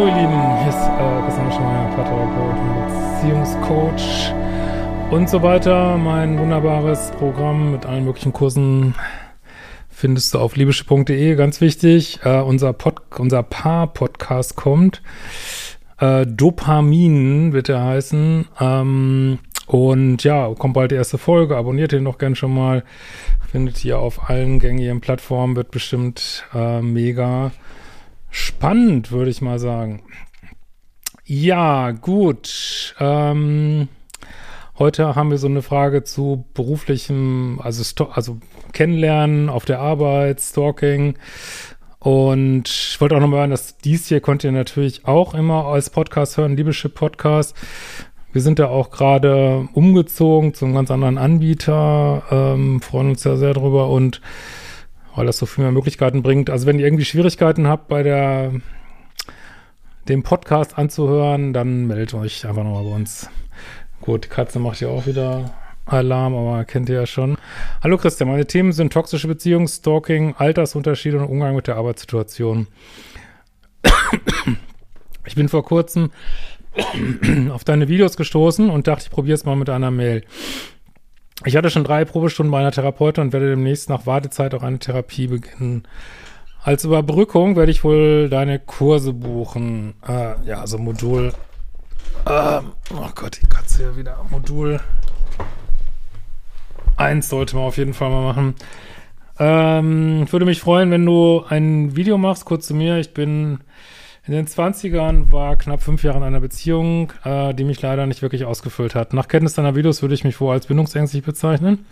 Hallo ihr Lieben, hier ist äh, Christian Schmeier, Paartherapeut und Beziehungscoach und so weiter. Mein wunderbares Programm mit allen möglichen Kursen findest du auf liebische.de. Ganz wichtig, äh, unser, unser Paar-Podcast kommt. Äh, Dopamin wird er heißen. Ähm, und ja, kommt bald die erste Folge. Abonniert den doch gern schon mal. Findet ihr auf allen gängigen Plattformen. Wird bestimmt äh, mega spannend, würde ich mal sagen. Ja, gut. Ähm, heute haben wir so eine Frage zu beruflichem, also, also Kennenlernen auf der Arbeit, Stalking. Und ich wollte auch nochmal sagen, dass dies hier könnt ihr natürlich auch immer als Podcast hören, Liebeschip Podcast. Wir sind ja auch gerade umgezogen zu einem ganz anderen Anbieter, ähm, freuen uns ja sehr drüber und weil das so viel mehr Möglichkeiten bringt. Also wenn ihr irgendwie Schwierigkeiten habt bei der dem Podcast anzuhören, dann meldet euch einfach nochmal bei uns. Gut, die Katze macht ja auch wieder Alarm, aber kennt ihr ja schon. Hallo Christian, meine Themen sind toxische Beziehungen, Stalking, Altersunterschiede und Umgang mit der Arbeitssituation. Ich bin vor kurzem auf deine Videos gestoßen und dachte, ich probiere es mal mit einer Mail. Ich hatte schon drei Probestunden bei einer Therapeutin und werde demnächst nach Wartezeit auch eine Therapie beginnen. Als Überbrückung werde ich wohl deine Kurse buchen. Äh, ja, also Modul. Äh, oh Gott, die Katze hier wieder. Modul 1 sollte man auf jeden Fall mal machen. Ähm, ich würde mich freuen, wenn du ein Video machst, kurz zu mir. Ich bin in den 20ern war knapp fünf Jahre in einer Beziehung, äh, die mich leider nicht wirklich ausgefüllt hat. Nach Kenntnis deiner Videos würde ich mich wohl als bindungsängstlich bezeichnen.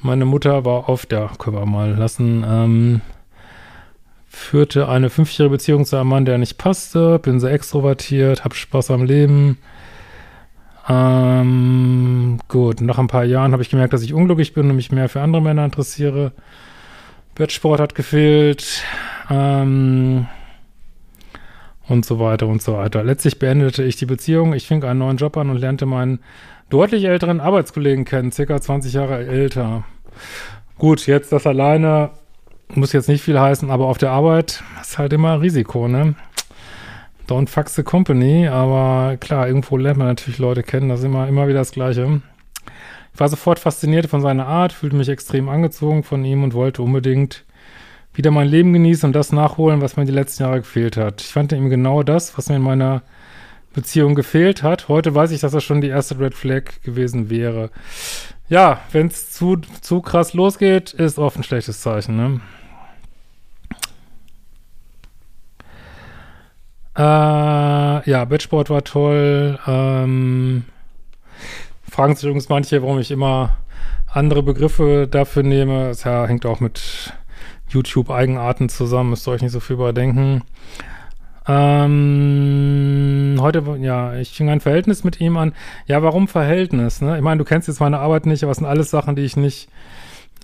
Meine Mutter war oft, ja, können wir mal lassen, ähm, führte eine fünfjährige Beziehung zu einem Mann, der nicht passte, bin sehr extrovertiert, hab Spaß am Leben. Ähm, gut, nach ein paar Jahren habe ich gemerkt, dass ich unglücklich bin und mich mehr für andere Männer interessiere. Wettsport hat gefehlt. Ähm, und so weiter und so weiter. Letztlich beendete ich die Beziehung. Ich fing einen neuen Job an und lernte meinen deutlich älteren Arbeitskollegen kennen, circa 20 Jahre älter. Gut, jetzt das alleine muss jetzt nicht viel heißen, aber auf der Arbeit ist halt immer Risiko, ne? Don't fuck the company, aber klar, irgendwo lernt man natürlich Leute kennen, das ist immer, immer wieder das Gleiche. Ich war sofort fasziniert von seiner Art, fühlte mich extrem angezogen von ihm und wollte unbedingt wieder mein Leben genießen und das nachholen, was mir die letzten Jahre gefehlt hat. Ich fand ihm genau das, was mir in meiner Beziehung gefehlt hat. Heute weiß ich, dass das schon die erste Red Flag gewesen wäre. Ja, wenn es zu, zu krass losgeht, ist oft ein schlechtes Zeichen, ne? Äh, ja, Bettsport war toll. Ähm, fragen sich übrigens manche, warum ich immer andere Begriffe dafür nehme. Das ja, hängt auch mit YouTube-Eigenarten zusammen, müsst ihr euch nicht so viel überdenken. Ähm, heute, ja, ich fing ein Verhältnis mit ihm an. Ja, warum Verhältnis? Ne? Ich meine, du kennst jetzt meine Arbeit nicht, aber es sind alles Sachen, die ich nicht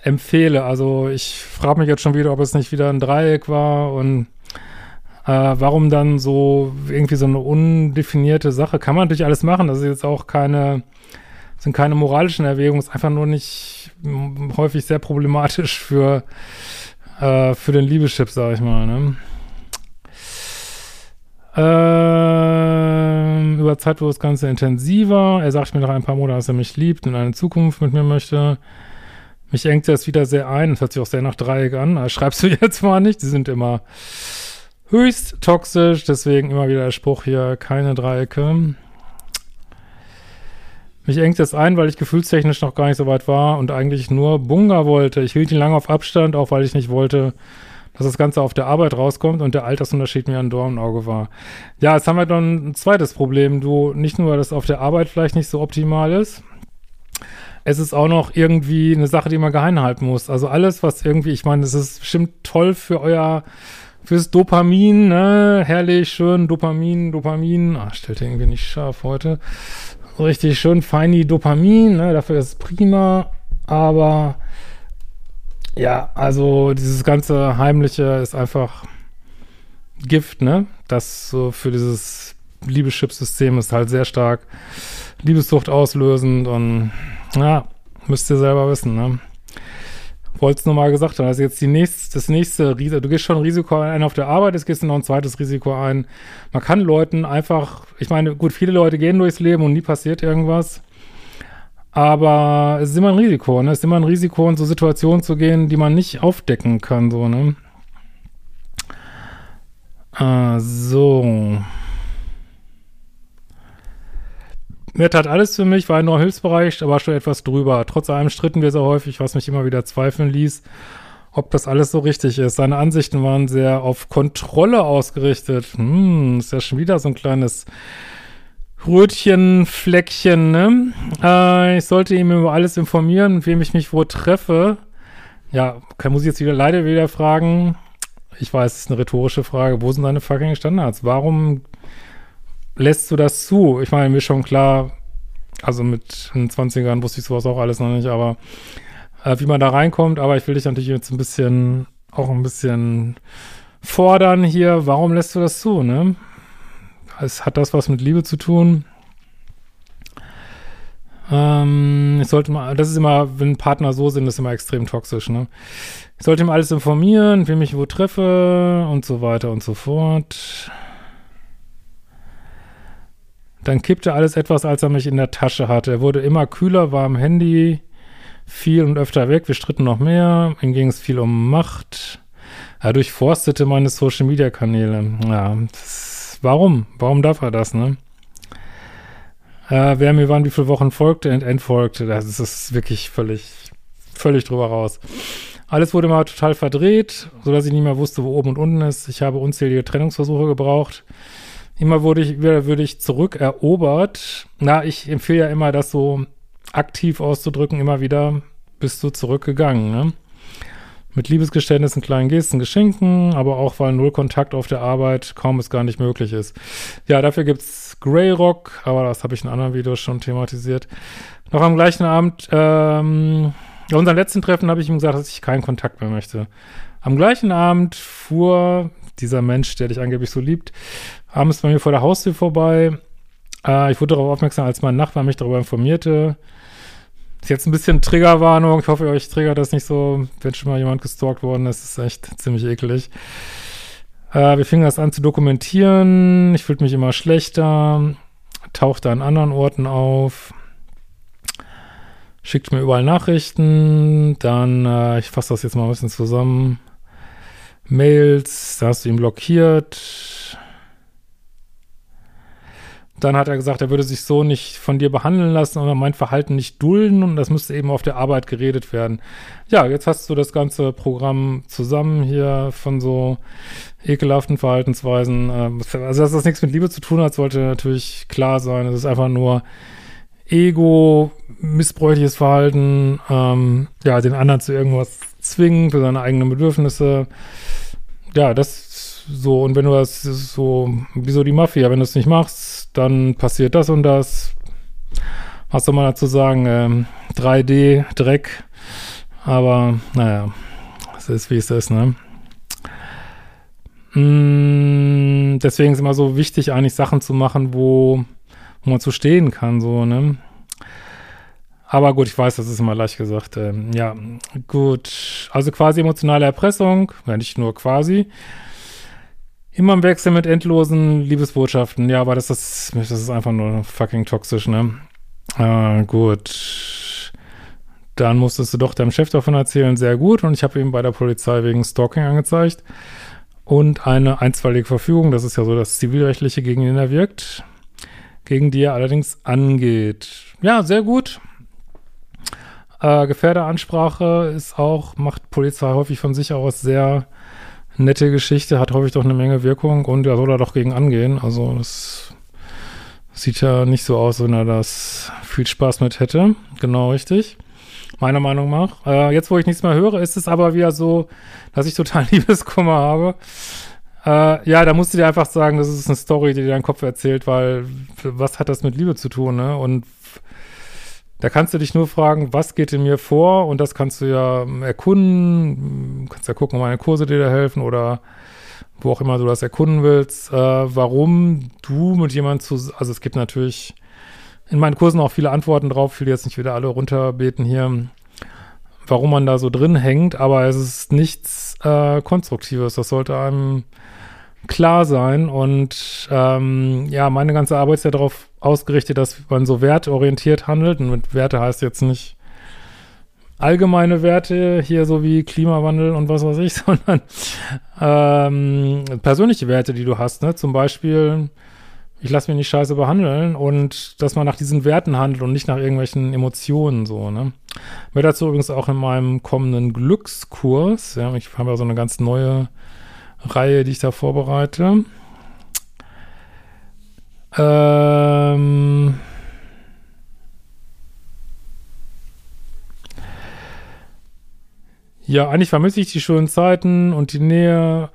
empfehle. Also ich frage mich jetzt schon wieder, ob es nicht wieder ein Dreieck war und äh, warum dann so irgendwie so eine undefinierte Sache? Kann man natürlich alles machen. Das ist jetzt auch keine, sind keine moralischen Erwägungen, ist einfach nur nicht häufig sehr problematisch für äh, für den Liebeschip, sag ich mal, ne? Ähm, über Zeit wurde das Ganze intensiver. Er sagt mir nach ein paar Monaten, dass er mich liebt und eine Zukunft mit mir möchte. Mich engt das wieder sehr ein. Das hört sich auch sehr nach Dreieck an. Das schreibst du jetzt mal nicht. Die sind immer höchst toxisch. Deswegen immer wieder der Spruch hier, keine Dreiecke. Mich engt es ein, weil ich gefühlstechnisch noch gar nicht so weit war und eigentlich nur Bunga wollte. Ich hielt ihn lange auf Abstand, auch weil ich nicht wollte, dass das Ganze auf der Arbeit rauskommt und der Altersunterschied mir ein Dorn im Auge war. Ja, jetzt haben wir dann ein zweites Problem. Du, nicht nur, dass auf der Arbeit vielleicht nicht so optimal ist, es ist auch noch irgendwie eine Sache, die man geheim halten muss. Also alles, was irgendwie, ich meine, es ist bestimmt toll für euer, fürs Dopamin, ne? Herrlich, schön, Dopamin, Dopamin. Ah, stellt irgendwie nicht scharf heute richtig schön feini Dopamin, ne? dafür ist es prima, aber ja, also dieses ganze Heimliche ist einfach Gift, ne? Das so für dieses Liebeschip-System ist halt sehr stark Liebessucht auslösend und ja, müsst ihr selber wissen, ne? Wollte es nur mal gesagt haben. Also jetzt die nächste, das nächste Risiko, du gehst schon ein Risiko ein auf der Arbeit, jetzt gehst du noch ein zweites Risiko ein. Man kann Leuten einfach, ich meine, gut, viele Leute gehen durchs Leben und nie passiert irgendwas. Aber es ist immer ein Risiko, ne? Es ist immer ein Risiko, in so Situationen zu gehen, die man nicht aufdecken kann, so, ne? Ah, so. Mir tat alles für mich, war ein neuer Hilfsbereich, aber schon etwas drüber. Trotz allem stritten wir sehr häufig, was mich immer wieder zweifeln ließ, ob das alles so richtig ist. Seine Ansichten waren sehr auf Kontrolle ausgerichtet. Hm, ist ja schon wieder so ein kleines Rötchenfleckchen, ne? Äh, ich sollte ihm über alles informieren, mit wem ich mich wo treffe. Ja, muss ich jetzt wieder leider wieder fragen. Ich weiß, es ist eine rhetorische Frage. Wo sind deine fucking Standards? Warum lässt du das zu? Ich meine, mir schon klar, also mit den 20ern wusste ich sowas auch alles noch nicht, aber äh, wie man da reinkommt, aber ich will dich natürlich jetzt ein bisschen, auch ein bisschen fordern hier. Warum lässt du das zu, ne? Es hat das was mit Liebe zu tun. Ähm, ich sollte mal, das ist immer, wenn Partner so sind, ist immer extrem toxisch, ne? Ich sollte ihm alles informieren, wie mich wo treffe und so weiter und so fort. Dann kippte alles etwas, als er mich in der Tasche hatte. Er wurde immer kühler, war am Handy viel und öfter weg. Wir stritten noch mehr. Ihm ging es viel um Macht. Er durchforstete meine Social-Media-Kanäle. Ja, das, warum? Warum darf er das, ne? Äh, wer mir wann wie viele Wochen folgte und entfolgte, das ist wirklich völlig, völlig drüber raus. Alles wurde mal total verdreht, sodass ich nicht mehr wusste, wo oben und unten ist. Ich habe unzählige Trennungsversuche gebraucht. Immer wurde ich, würde ich zurückerobert. Na, ich empfehle ja immer, das so aktiv auszudrücken, immer wieder bist du zurückgegangen, ne? Mit Liebesgeständnissen, kleinen Gesten, Geschenken, aber auch, weil null Kontakt auf der Arbeit kaum es gar nicht möglich ist. Ja, dafür gibt's Grey Rock, aber das habe ich in anderen Videos schon thematisiert. Noch am gleichen Abend, ähm, bei unserem letzten Treffen habe ich ihm gesagt, dass ich keinen Kontakt mehr möchte. Am gleichen Abend fuhr dieser Mensch, der dich angeblich so liebt, abends bei mir vor der Haustür vorbei. Äh, ich wurde darauf aufmerksam, als mein Nachbar mich darüber informierte. Ist jetzt ein bisschen Triggerwarnung. Ich hoffe, euch triggert das nicht so, wenn schon mal jemand gestalkt worden ist. Ist echt ziemlich eklig. Äh, wir fingen das an zu dokumentieren. Ich fühlte mich immer schlechter. Tauchte an anderen Orten auf. Schickt mir überall Nachrichten. Dann, äh, ich fasse das jetzt mal ein bisschen zusammen. Mails, da hast du ihn blockiert. Dann hat er gesagt, er würde sich so nicht von dir behandeln lassen oder mein Verhalten nicht dulden und das müsste eben auf der Arbeit geredet werden. Ja, jetzt hast du das ganze Programm zusammen hier von so ekelhaften Verhaltensweisen. Ähm, also, dass das nichts mit Liebe zu tun hat, sollte natürlich klar sein. Es ist einfach nur Ego, missbräuchliches Verhalten, ähm, ja, den anderen zu irgendwas zwingen für seine eigenen Bedürfnisse. Ja, das so, und wenn du das so, wie so die Mafia, wenn du es nicht machst, dann passiert das und das. Was soll man dazu sagen? Ähm, 3D, Dreck. Aber naja, es ist wie es ist, ne? Mm, deswegen ist immer so wichtig, eigentlich Sachen zu machen, wo, wo man zu stehen kann, so, ne? Aber gut, ich weiß, das ist immer leicht gesagt. Ähm, ja, gut. Also quasi emotionale Erpressung, ja nicht nur quasi. Immer im Wechsel mit endlosen Liebesbotschaften. Ja, aber das ist, das ist einfach nur fucking toxisch, ne? Äh, gut. Dann musstest du doch deinem Chef davon erzählen. Sehr gut. Und ich habe ihn bei der Polizei wegen Stalking angezeigt. Und eine einstweilige Verfügung, das ist ja so das Zivilrechtliche, gegen ihn erwirkt. Gegen die er allerdings angeht. Ja, sehr gut. Äh, Gefährderansprache ist auch, macht Polizei häufig von sich aus sehr nette Geschichte, hat häufig doch eine Menge Wirkung und er soll da doch gegen angehen. Also das sieht ja nicht so aus, wenn er das viel Spaß mit hätte. Genau richtig. Meiner Meinung nach. Äh, jetzt, wo ich nichts mehr höre, ist es aber wieder so, dass ich total Liebeskummer habe. Äh, ja, da musst du dir einfach sagen, das ist eine Story, die dir dein Kopf erzählt, weil was hat das mit Liebe zu tun, ne? Und da kannst du dich nur fragen, was geht in mir vor? Und das kannst du ja ähm, erkunden. Du kannst ja gucken, ob meine Kurse dir da helfen oder wo auch immer du das erkunden willst. Äh, warum du mit jemandem zu, also es gibt natürlich in meinen Kursen auch viele Antworten drauf. Ich will jetzt nicht wieder alle runterbeten hier. warum man da so drin hängt, aber es ist nichts äh, Konstruktives. Das sollte einem klar sein. Und ähm, ja, meine ganze Arbeit ist ja darauf ausgerichtet, dass man so wertorientiert handelt. Und mit Werte heißt jetzt nicht allgemeine Werte, hier so wie Klimawandel und was weiß ich, sondern ähm, persönliche Werte, die du hast. Ne? Zum Beispiel, ich lasse mich nicht scheiße behandeln und dass man nach diesen Werten handelt und nicht nach irgendwelchen Emotionen so. Ne? Mir dazu übrigens auch in meinem kommenden Glückskurs. Ja, ich habe ja so eine ganz neue Reihe, die ich da vorbereite. Ähm Ja, eigentlich vermisse ich die schönen Zeiten und die Nähe.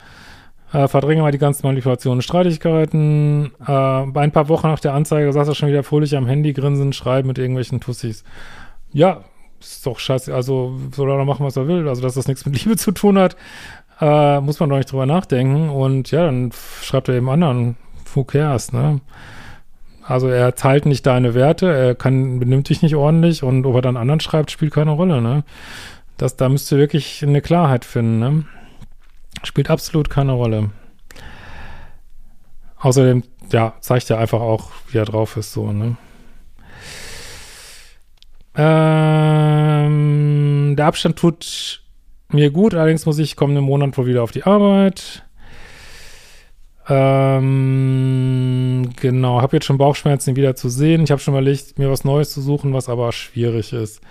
Äh, verdränge mal die ganzen Manipulationen und Streitigkeiten. Äh, bei ein paar Wochen nach der Anzeige saß er schon wieder fröhlich am Handy grinsen, schreiben mit irgendwelchen Tussis. Ja, ist doch scheiße. Also soll er machen, was er will. Also, dass das nichts mit Liebe zu tun hat, äh, muss man doch nicht drüber nachdenken. Und ja, dann schreibt er eben anderen, who cares, ne? Also er teilt nicht deine Werte, er kann, benimmt dich nicht ordentlich und ob er dann anderen schreibt, spielt keine Rolle, ne? Das, da müsst ihr wirklich eine Klarheit finden, ne? Spielt absolut keine Rolle. Außerdem, ja, zeigt er einfach auch, wie er drauf ist, so, ne? Ähm, der Abstand tut mir gut, allerdings muss ich kommenden Monat wohl wieder auf die Arbeit. Ähm, genau, habe jetzt schon Bauchschmerzen, ihn wieder zu sehen. Ich habe schon überlegt, mir was Neues zu suchen, was aber schwierig ist.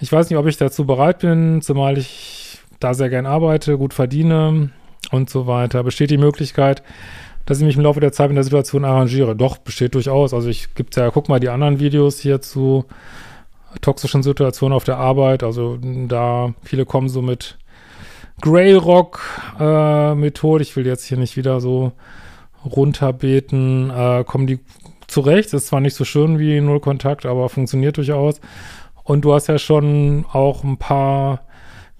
Ich weiß nicht, ob ich dazu bereit bin, zumal ich da sehr gern arbeite, gut verdiene und so weiter. Besteht die Möglichkeit, dass ich mich im Laufe der Zeit in der Situation arrangiere? Doch, besteht durchaus. Also ich gibt ja, guck mal die anderen Videos hier zu toxischen Situationen auf der Arbeit. Also da, viele kommen so mit Grey Rock äh. Ich will jetzt hier nicht wieder so runterbeten. Äh, kommen die zurecht. Ist zwar nicht so schön wie Null Kontakt, aber funktioniert durchaus. Und du hast ja schon auch ein paar,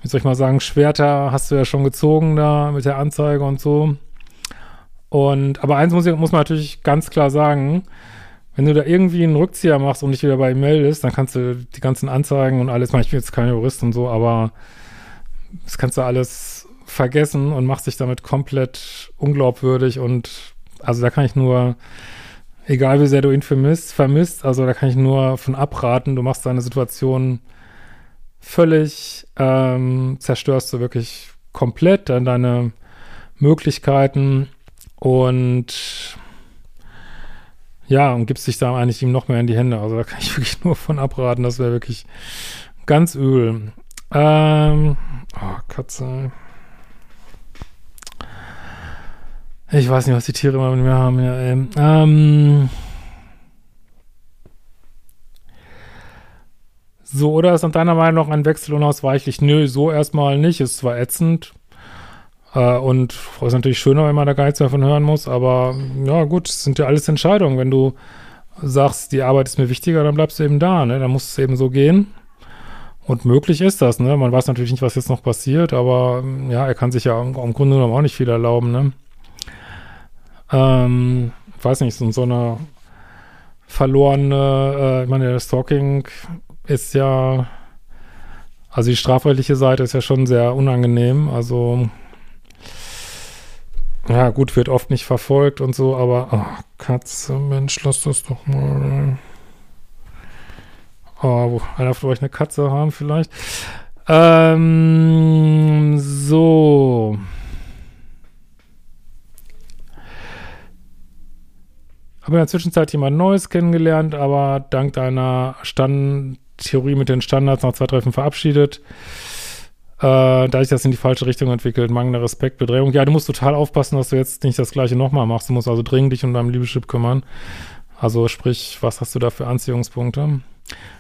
wie soll ich mal sagen, Schwerter hast du ja schon gezogen da mit der Anzeige und so. Und, aber eins muss, muss man natürlich ganz klar sagen, wenn du da irgendwie einen Rückzieher machst und dich wieder bei ihm meldest, dann kannst du die ganzen Anzeigen und alles, ich bin jetzt kein Jurist und so, aber das kannst du alles vergessen und machst dich damit komplett unglaubwürdig und also da kann ich nur egal wie sehr du ihn vermisst, vermisst, also da kann ich nur von abraten. Du machst deine Situation völlig, ähm, zerstörst du wirklich komplett dann deine Möglichkeiten und ja, und gibst dich da eigentlich ihm noch mehr in die Hände. Also da kann ich wirklich nur von abraten. Das wäre wirklich ganz übel. Ähm, oh, Katze. Ich weiß nicht, was die Tiere immer mit mir haben. Ja, ey. ähm. So, oder ist nach deiner Meinung noch ein Wechsel unausweichlich? Nö, so erstmal nicht. Ist zwar ätzend äh, und ist natürlich schöner, wenn man da gar nichts davon hören muss, aber ja, gut, es sind ja alles Entscheidungen. Wenn du sagst, die Arbeit ist mir wichtiger, dann bleibst du eben da, ne? Dann muss es eben so gehen. Und möglich ist das, ne? Man weiß natürlich nicht, was jetzt noch passiert, aber ja, er kann sich ja im, im Grunde genommen auch nicht viel erlauben, ne? Ähm, weiß nicht, so, so eine verlorene, äh, ich meine, Stalking ist ja, also die strafrechtliche Seite ist ja schon sehr unangenehm, also ja, gut, wird oft nicht verfolgt und so, aber oh, Katze, Mensch, lass das doch mal. Oh, einer von euch eine Katze haben vielleicht. Ähm, so. Habe in der Zwischenzeit jemand Neues kennengelernt, aber dank deiner Stand Theorie mit den Standards nach zwei Treffen verabschiedet. Äh, da ich das in die falsche Richtung entwickelt, mangelnder Respekt, Bedrehung. Ja, du musst total aufpassen, dass du jetzt nicht das gleiche nochmal machst. Du musst also dringend dich um deinen Liebeschip kümmern. Also sprich, was hast du da für Anziehungspunkte?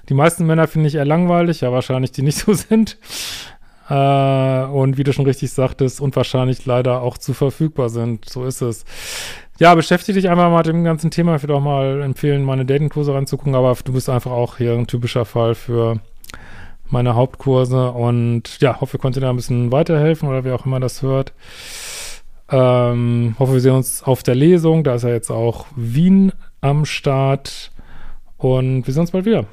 Die meisten Männer finde ich eher langweilig, ja wahrscheinlich die nicht so sind. Äh, und wie du schon richtig sagtest, und wahrscheinlich leider auch zu verfügbar sind. So ist es. Ja, beschäftige dich einfach mal mit dem ganzen Thema. Ich würde auch mal empfehlen, meine Datingkurse ranzugucken, aber du bist einfach auch hier ein typischer Fall für meine Hauptkurse und ja, hoffe, ihr konntet da ein bisschen weiterhelfen oder wer auch immer das hört. Ähm, hoffe, wir sehen uns auf der Lesung. Da ist ja jetzt auch Wien am Start und wir sehen uns bald wieder.